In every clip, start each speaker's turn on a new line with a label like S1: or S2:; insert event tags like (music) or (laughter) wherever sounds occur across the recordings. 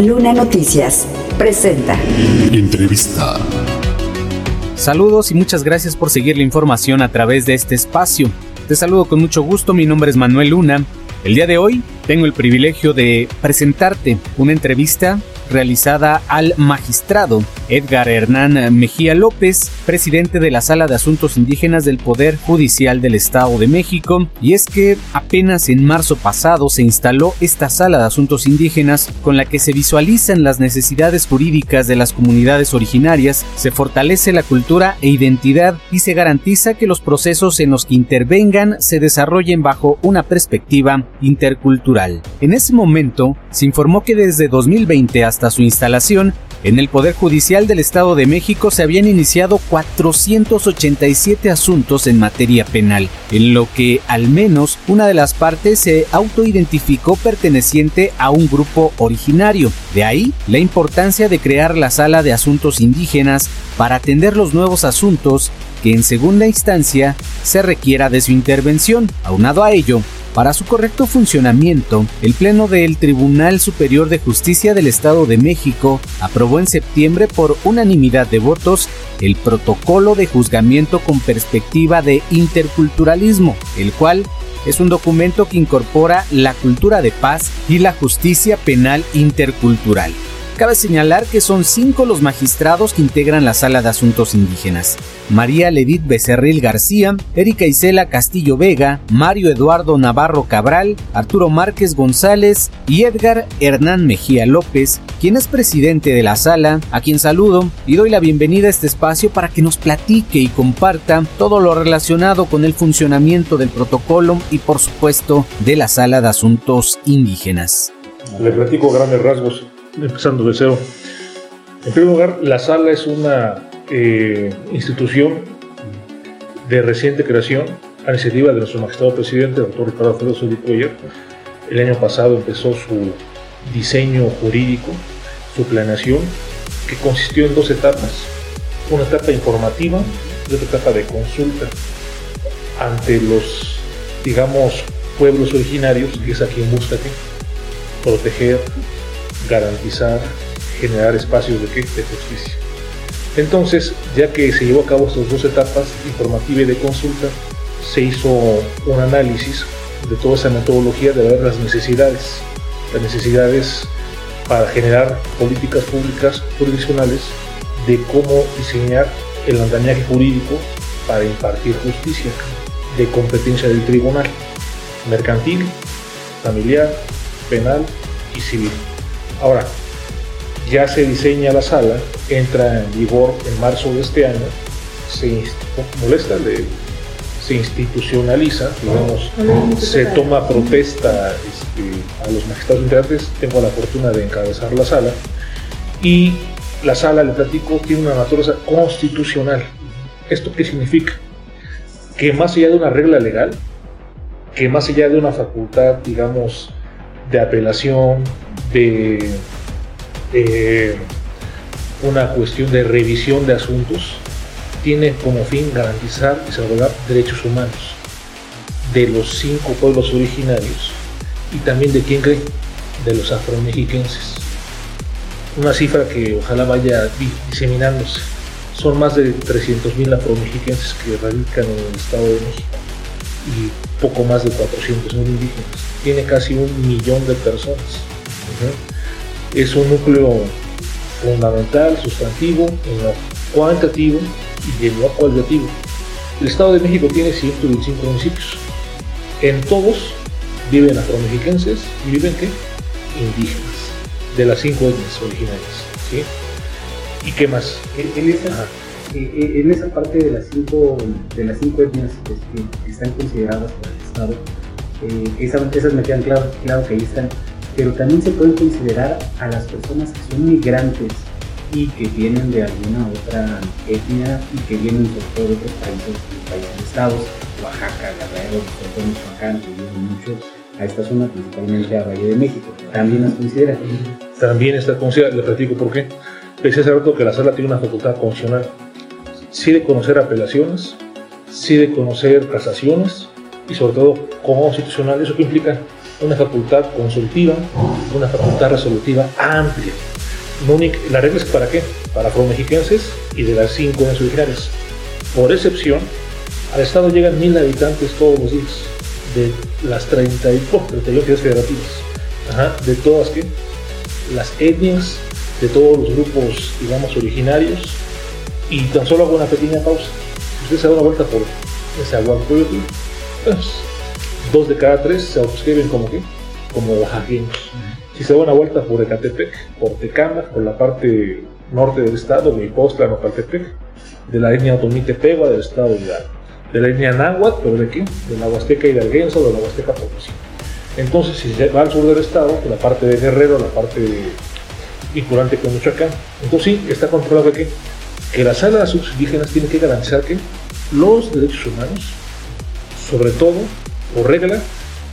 S1: Luna Noticias presenta.
S2: Entrevista.
S3: Saludos y muchas gracias por seguir la información a través de este espacio. Te saludo con mucho gusto, mi nombre es Manuel Luna. El día de hoy tengo el privilegio de presentarte una entrevista realizada al magistrado Edgar Hernán Mejía López, presidente de la Sala de Asuntos Indígenas del Poder Judicial del Estado de México, y es que apenas en marzo pasado se instaló esta Sala de Asuntos Indígenas con la que se visualizan las necesidades jurídicas de las comunidades originarias, se fortalece la cultura e identidad y se garantiza que los procesos en los que intervengan se desarrollen bajo una perspectiva intercultural. En ese momento, se informó que desde 2020 hasta su instalación, en el Poder Judicial del Estado de México se habían iniciado 487 asuntos en materia penal, en lo que al menos una de las partes se autoidentificó perteneciente a un grupo originario. De ahí la importancia de crear la Sala de Asuntos Indígenas para atender los nuevos asuntos que en segunda instancia se requiera de su intervención. Aunado a ello, para su correcto funcionamiento, el Pleno del Tribunal Superior de Justicia del Estado de México aprobó en septiembre por unanimidad de votos el protocolo de juzgamiento con perspectiva de interculturalismo, el cual es un documento que incorpora la cultura de paz y la justicia penal intercultural. Cabe señalar que son cinco los magistrados que integran la Sala de Asuntos Indígenas. María Ledit Becerril García, Erika Isela Castillo Vega, Mario Eduardo Navarro Cabral, Arturo Márquez González y Edgar Hernán Mejía López, quien es presidente de la sala, a quien saludo y doy la bienvenida a este espacio para que nos platique y comparta todo lo relacionado con el funcionamiento del protocolo y por supuesto de la Sala de Asuntos Indígenas.
S4: Le platico grandes rasgos empezando de cero. En primer lugar, la sala es una eh, institución de reciente creación a iniciativa de nuestro magistrado presidente, el doctor Ricardo Alfredo Cuellar. El año pasado empezó su diseño jurídico, su planeación, que consistió en dos etapas. Una etapa informativa y otra etapa de consulta ante los, digamos, pueblos originarios, que es a quien busca proteger, garantizar, generar espacios de, justicia. Entonces, ya que se llevó a cabo estas dos etapas, informativa y de consulta, se hizo un análisis de toda esa metodología de ver las necesidades, las necesidades para generar políticas públicas jurisdiccionales de cómo diseñar el andamiaje jurídico para impartir justicia de competencia del tribunal mercantil, familiar, penal y civil. Ahora, ya se diseña la sala, entra en vigor en marzo de este año, se molesta, se institucionaliza, digamos, se toma protesta este, a los magistrados integrantes, tengo la fortuna de encabezar la sala, y la sala, le platico, tiene una naturaleza constitucional. ¿Esto qué significa? Que más allá de una regla legal, que más allá de una facultad, digamos, de apelación, de, una cuestión de revisión de asuntos, tiene como fin garantizar y salvaguardar derechos humanos de los cinco pueblos originarios y también de quién cree, de los afromexiquenses. Una cifra que ojalá vaya diseminándose. Son más de 300.000 afromexiquenses que radican en el Estado de México y poco más de 400.000 indígenas. Tiene casi un millón de personas es un núcleo fundamental, sustantivo, en lo cuantitativo y en lo cualitativo. El Estado de México tiene 125 municipios. En todos viven afromexiquenses y viven ¿qué? indígenas, de las cinco etnias originarias. ¿Y qué más?
S5: En esa, en esa parte de las cinco, de las cinco etnias que están consideradas por el Estado, eh, esas, me quedan claro, claro que ahí están pero también se pueden considerar a las personas que son migrantes y que vienen de alguna otra etnia y que vienen sobre todo de otros países, países estados, Oaxaca, Guerrero, Michoacán, que vienen muchos a esta zona, principalmente a Valle de México. ¿También las considera?
S4: También está considerada, le platico por qué. Pensé hace rato que la sala tiene una facultad constitucional. Sí de conocer apelaciones, sí de conocer casaciones y sobre todo constitucional. ¿Eso qué implica? una facultad consultiva, una facultad resolutiva amplia. La regla es para qué? Para afromexiquenses y de las cinco etnias originarias. Por excepción, al Estado llegan mil habitantes todos los días, de las 30 y, oh, 31 ciudades federativas, de todas que las etnias, de todos los grupos, digamos, originarios, y tan solo hago una pequeña pausa. Usted se da una vuelta por ese Aguacoyotl, dos de cada tres se autoscriben como que, como oaxaqueños. Si se da una vuelta por Ecatepec, por Tecama, por la parte norte del estado, Mipostla, Nopaltepec, de la etnia Otomí-Tepegua del estado de Hidalgo, de la etnia Náhuatl, pero de aquí, de la Huasteca Hidalguense o de la Huasteca Potosí. Entonces, si se va al sur del estado, por la parte de Guerrero, la parte vinculante con Michoacán, entonces sí, está controlado aquí que las salas indígenas tienen que garantizar que los derechos humanos, sobre todo, por regla,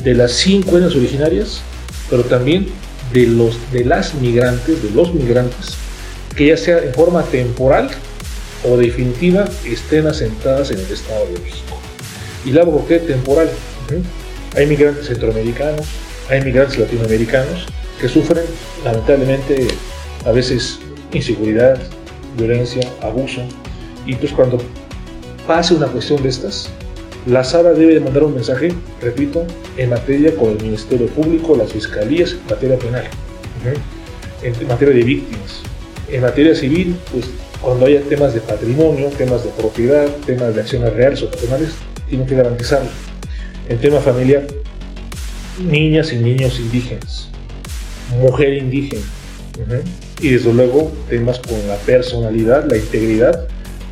S4: de las cinco etnias originarias, pero también de, los, de las migrantes, de los migrantes, que ya sea en forma temporal o definitiva estén asentadas en el Estado de México. ¿Y la por qué temporal? Hay migrantes centroamericanos, hay migrantes latinoamericanos que sufren lamentablemente a veces inseguridad, violencia, abuso. Y pues cuando pase una cuestión de estas, la Sala debe mandar un mensaje, repito, en materia con el Ministerio Público, las fiscalías, en materia penal, en materia de víctimas. En materia civil, pues cuando haya temas de patrimonio, temas de propiedad, temas de acciones reales o patronales, tienen que garantizarlo. En tema familiar, niñas y niños indígenas, mujer indígena, y desde luego temas con la personalidad, la integridad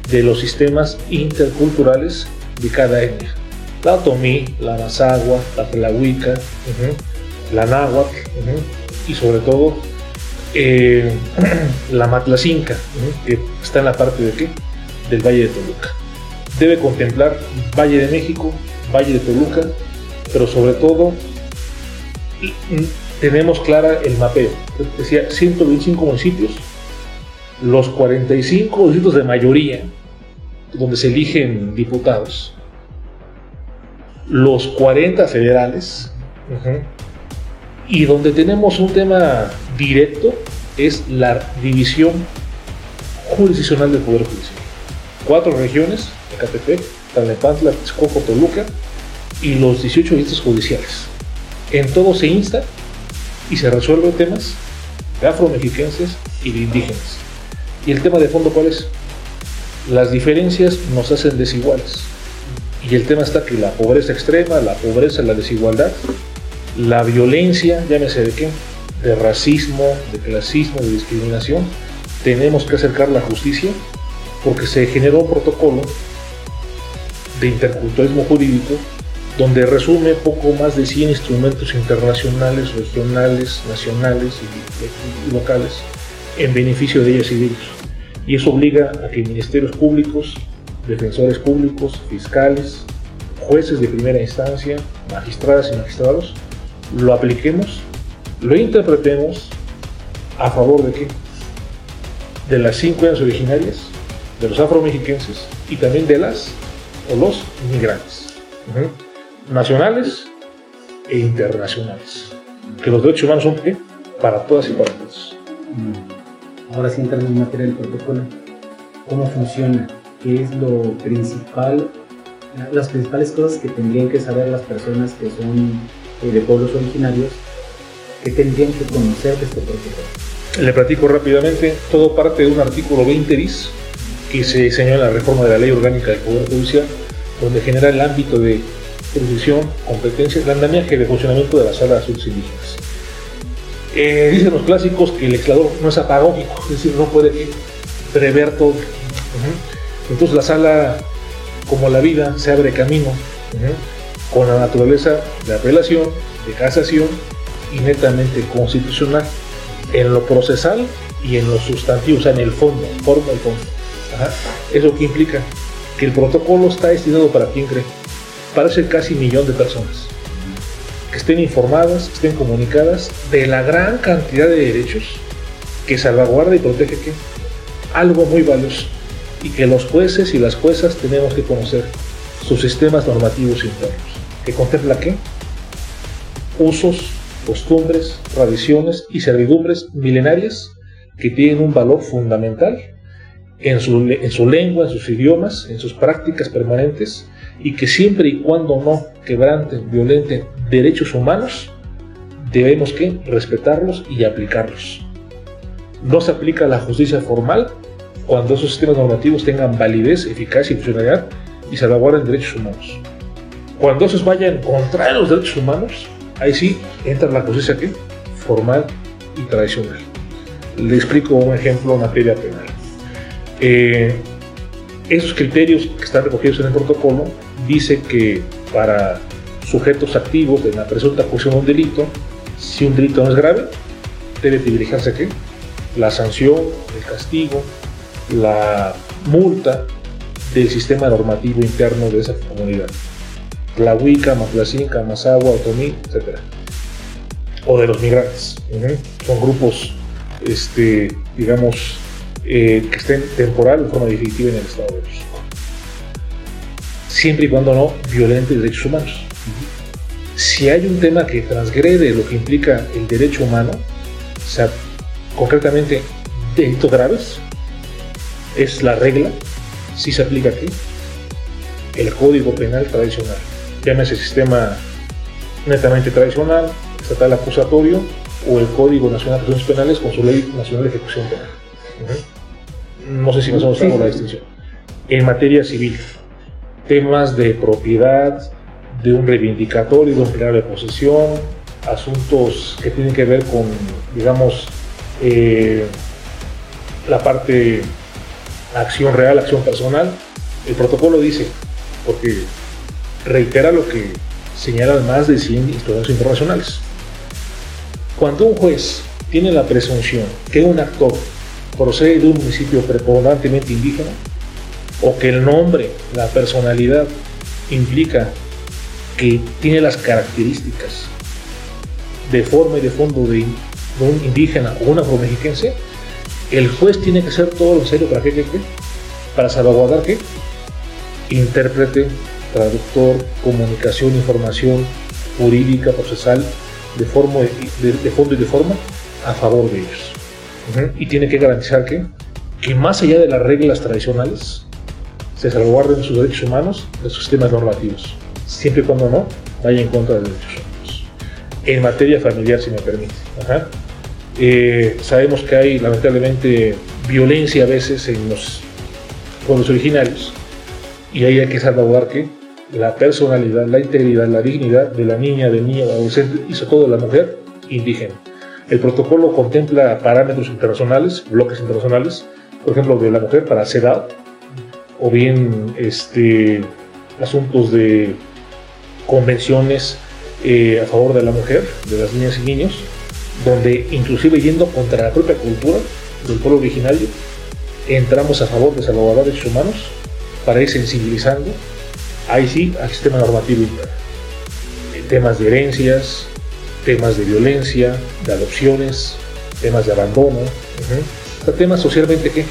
S4: de los sistemas interculturales de cada etnia. La otomí, la mazagua, la tlahuica, la náhuatl y sobre todo eh, (clears throat) la matlacinca, que está en la parte de qué? Del Valle de Toluca. Debe contemplar Valle de México, Valle de Toluca, pero sobre todo tenemos clara el mapeo. Decía 125 municipios, los 45 distritos de mayoría, donde se eligen diputados, los 40 federales, y donde tenemos un tema directo es la división jurisdiccional del Poder Judicial. Cuatro regiones, Ecatepec, Tlalnepantla, Texcoco, Toluca, y los 18 distritos judiciales. En todo se insta y se resuelven temas de afromexiquenses y de indígenas. ¿Y el tema de fondo cuál es? Las diferencias nos hacen desiguales. Y el tema está que la pobreza extrema, la pobreza, la desigualdad, la violencia, llámese de qué, de racismo, de clasismo, de discriminación, tenemos que acercar la justicia porque se generó un protocolo de interculturalismo jurídico donde resume poco más de 100 instrumentos internacionales, regionales, nacionales y, locales en beneficio de ellas y de ellos. Y eso obliga a que ministerios públicos, defensores públicos, fiscales, jueces de primera instancia, magistradas y magistrados, lo apliquemos, lo interpretemos a favor de qué? De las cinco años originarias, de los afromexiquenses y también de las o los migrantes nacionales e internacionales. Que los derechos humanos son para todas y para todos.
S5: Mm. Ahora sí entrando en materia del protocolo, ¿cómo funciona? ¿Qué es lo principal? Las principales cosas que tendrían que saber las personas que son eh, de pueblos originarios, que tendrían que conocer de este protocolo.
S4: Le platico rápidamente, todo parte de un artículo 20 bis que se diseñó en la reforma de la Ley Orgánica del Poder Judicial, donde genera el ámbito de jurisdicción, competencias, andamiaje de funcionamiento de las salas indígenas. Eh, dicen los clásicos que el legislador no es apagógico, es decir, no puede prever todo. Entonces la sala, como la vida, se abre camino con la naturaleza de apelación, de casación y netamente constitucional en lo procesal y en lo sustantivo, o sea, en el fondo, forma el fondo. ¿Eso qué implica? Que el protocolo está destinado para quien cree parece casi millón de personas que estén informadas, que estén comunicadas de la gran cantidad de derechos que salvaguarda y protege que algo muy valioso y que los jueces y las juezas tenemos que conocer sus sistemas normativos internos, que contempla qué? usos, costumbres, tradiciones y servidumbres milenarias que tienen un valor fundamental en su, en su lengua, en sus idiomas, en sus prácticas permanentes y que siempre y cuando no quebranten, violenten derechos humanos, debemos que respetarlos y aplicarlos. No se aplica la justicia formal cuando esos sistemas normativos tengan validez, eficacia y funcionalidad y salvaguarden derechos humanos. Cuando esos vayan contra los derechos humanos, ahí sí entra la justicia ¿qué? formal y tradicional. Le explico un ejemplo en materia penal. Eh, esos criterios que están recogidos en el protocolo dice que para sujetos activos de la presunta acusación de un delito, si un delito no es grave, debe privilegiarse qué? La sanción, el castigo, la multa del sistema normativo interno de esa comunidad. Tlahuica, Matlacinca, Mazagua, Otomí, etc. O de los migrantes. Son grupos, este, digamos, eh, que estén temporal o forma definitiva en el Estado de México. Siempre y cuando no violente derechos humanos. Si hay un tema que transgrede lo que implica el derecho humano, o sea, concretamente delitos graves, es la regla, si se aplica aquí, el código penal tradicional. Llámese sistema netamente tradicional, estatal acusatorio o el Código Nacional de Acciones Penales con su Ley Nacional de Ejecución Penal. No sé si nos hemos dado la distinción. En materia civil, temas de propiedad, de un reivindicatorio, de un plan de posesión, asuntos que tienen que ver con, digamos, eh, la parte acción real, acción personal. El protocolo dice, porque reitera lo que señalan más de 100 instrumentos internacionales. Cuando un juez tiene la presunción que un actor procede de un municipio preponderantemente indígena, o que el nombre, la personalidad, implica que tiene las características de forma y de fondo de, un indígena o un afromexiquense, el juez tiene que hacer todo lo necesario para que, para salvaguardar que intérprete, traductor, comunicación, información jurídica, procesal, de, forma, de fondo y de forma a favor de ellos. Y tiene que garantizar que, que más allá de las reglas tradicionales, se salvaguarden sus derechos humanos de sus sistemas normativos, siempre y cuando no vaya en contra de los derechos humanos. En materia familiar, si me permite. Eh, sabemos que hay lamentablemente violencia a veces en los pueblos originarios y ahí hay que salvaguardar que la personalidad, la integridad, la dignidad de la niña, del niño, del adolescente y sobre todo de la mujer indígena. El protocolo contempla parámetros internacionales, bloques internacionales, por ejemplo, de la mujer para sedad, o bien este, asuntos de convenciones eh, a favor de la mujer, de las niñas y niños, donde inclusive yendo contra la propia cultura del pueblo originario, entramos a favor de salvaguardar derechos humanos para ir sensibilizando, ahí sí, al sistema normativo interno. Temas de herencias, temas de violencia, de adopciones, temas de abandono, temas socialmente ¿qué?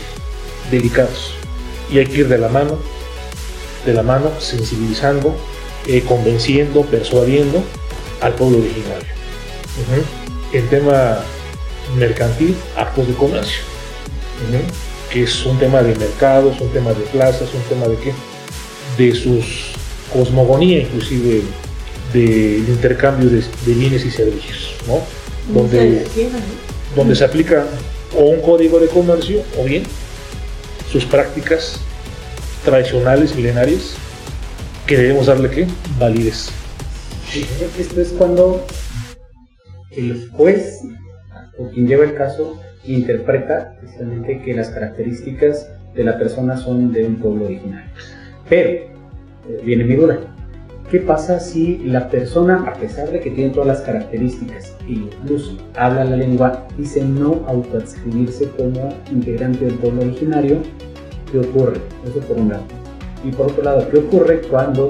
S4: delicados. Y hay que ir de la mano, de la mano, sensibilizando, eh, convenciendo, persuadiendo al pueblo originario. El tema mercantil, actos de comercio, que es un tema de mercados, un tema de plazas, un tema de qué? De sus cosmogonía inclusive del intercambio de, bienes y servicios, ¿no? Donde, donde se aplica o un código de comercio o bien sus prácticas tradicionales, milenarias, que debemos darle ¿qué? validez.
S5: Esto es cuando el juez o quien lleva el caso interpreta precisamente que las características de la persona son de un pueblo originario. Pero, eh, viene mi duda, ¿Qué pasa si la persona, a pesar de que tiene todas las características e incluso habla la lengua, dice no autoadscribirse como integrante del pueblo originario? ¿Qué ocurre? Eso por un lado. Y por otro lado, ¿qué ocurre cuando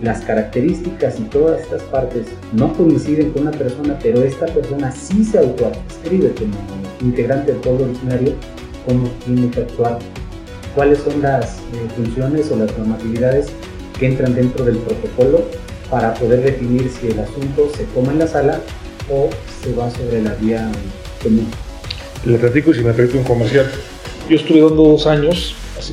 S5: las características y todas estas partes no coinciden con una persona, pero esta persona sí se autoadscribe como integrante del pueblo originario? ¿Cómo tiene que actuar? ¿Cuáles son las eh, funciones o las normatividades entran dentro del protocolo para poder definir si el asunto se toma en la sala o se va sobre la vía común.
S4: Le platico si me permite un comercial. Yo estuve dando dos años, así,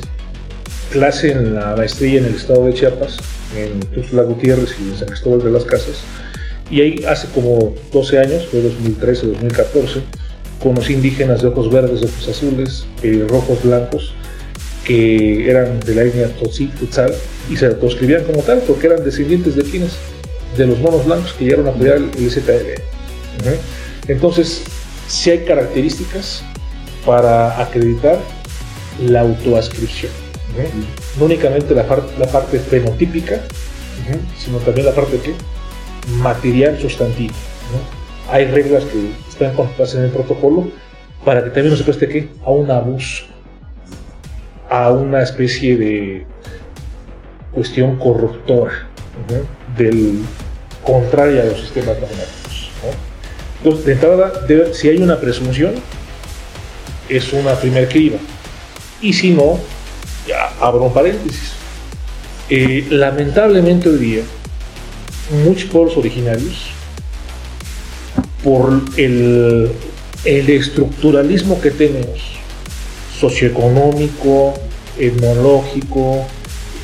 S4: clase en la maestría en el estado de Chiapas, en Tuxtla Gutiérrez y en San Cristóbal de las Casas. Y ahí hace como 12 años, fue 2013, 2014, conocí indígenas de ojos verdes, de ojos azules, eh, rojos, blancos, que eran de la etnia Tutzal, y se autoescribían como tal, porque eran descendientes de quienes, de los monos blancos que llegaron a apoyar el ZL. Entonces, si hay características para acreditar la autoascripción. No únicamente la, la parte fenotípica, sino también la parte ¿qué? material sustantiva. Hay reglas que están contempladas en el protocolo para que también no se preste ¿qué? a un abuso, a una especie de cuestión corruptora del contrario a los sistemas magnéticos. Entonces, de entrada, si hay una presunción, es una primera criba. Y si no, ya abro un paréntesis. Eh, lamentablemente hoy día, muchos pueblos originarios, por el, el estructuralismo que tenemos, socioeconómico, etnológico,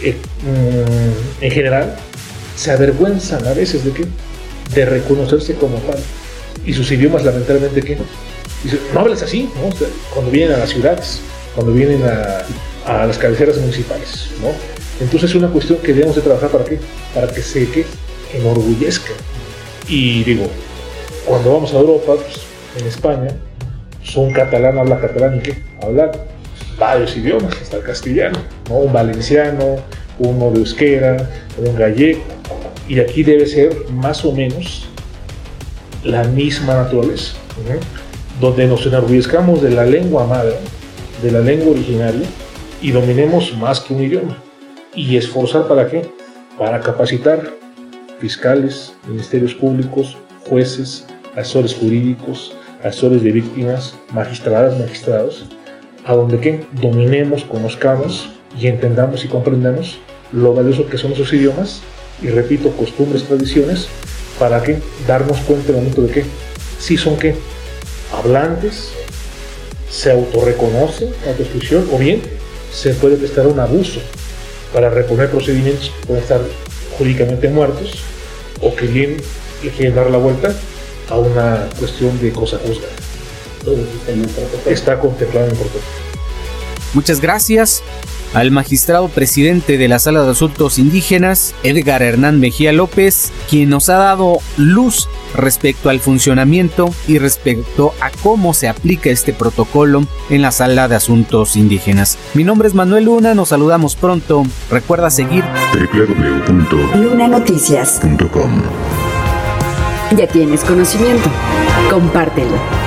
S4: eh, mm, en general, se avergüenzan a veces de qué? De reconocerse como tal. Y sus idiomas, lamentablemente, ¿qué? Dicen, no hables así, ¿no? cuando vienen a las ciudades, cuando vienen a, las cabeceras municipales, ¿no? Entonces es una cuestión que debemos de trabajar para qué? Para que se que enorgullezca. Y digo, cuando vamos a Europa, pues, en España, son catalán habla catalán y qué? Habla varios idiomas, hasta el castellano, Un valenciano, uno de euskera, un gallego. Y aquí debe ser más o menos la misma naturaleza, donde nos enorgullezcamos de la lengua madre, de la lengua originaria, y dominemos más que un idioma. ¿Y esforzar para qué? Para capacitar fiscales, ministerios públicos, jueces, asesores jurídicos, asesores de víctimas, magistradas, magistrados, a donde que dominemos, conozcamos y entendamos y comprendamos lo valioso que son esos idiomas y repito, costumbres, tradiciones, para que darnos cuenta en el momento de que si son que hablantes, se autorreconoce la descripción o bien se puede prestar un abuso para reponer procedimientos que pueden estar jurídicamente muertos o que bien le quieren dar la vuelta a una cuestión de cosa justa. Está contemplado en el protocolo.
S3: Muchas gracias al magistrado presidente de la Sala de Asuntos Indígenas, Edgar Hernán Mejía López, quien nos ha dado luz respecto al funcionamiento y respecto a cómo se aplica este protocolo en la Sala de Asuntos Indígenas. Mi nombre es Manuel Luna, nos saludamos pronto. Recuerda seguir
S1: www.lunanoticias.com. Ya tienes conocimiento, compártelo.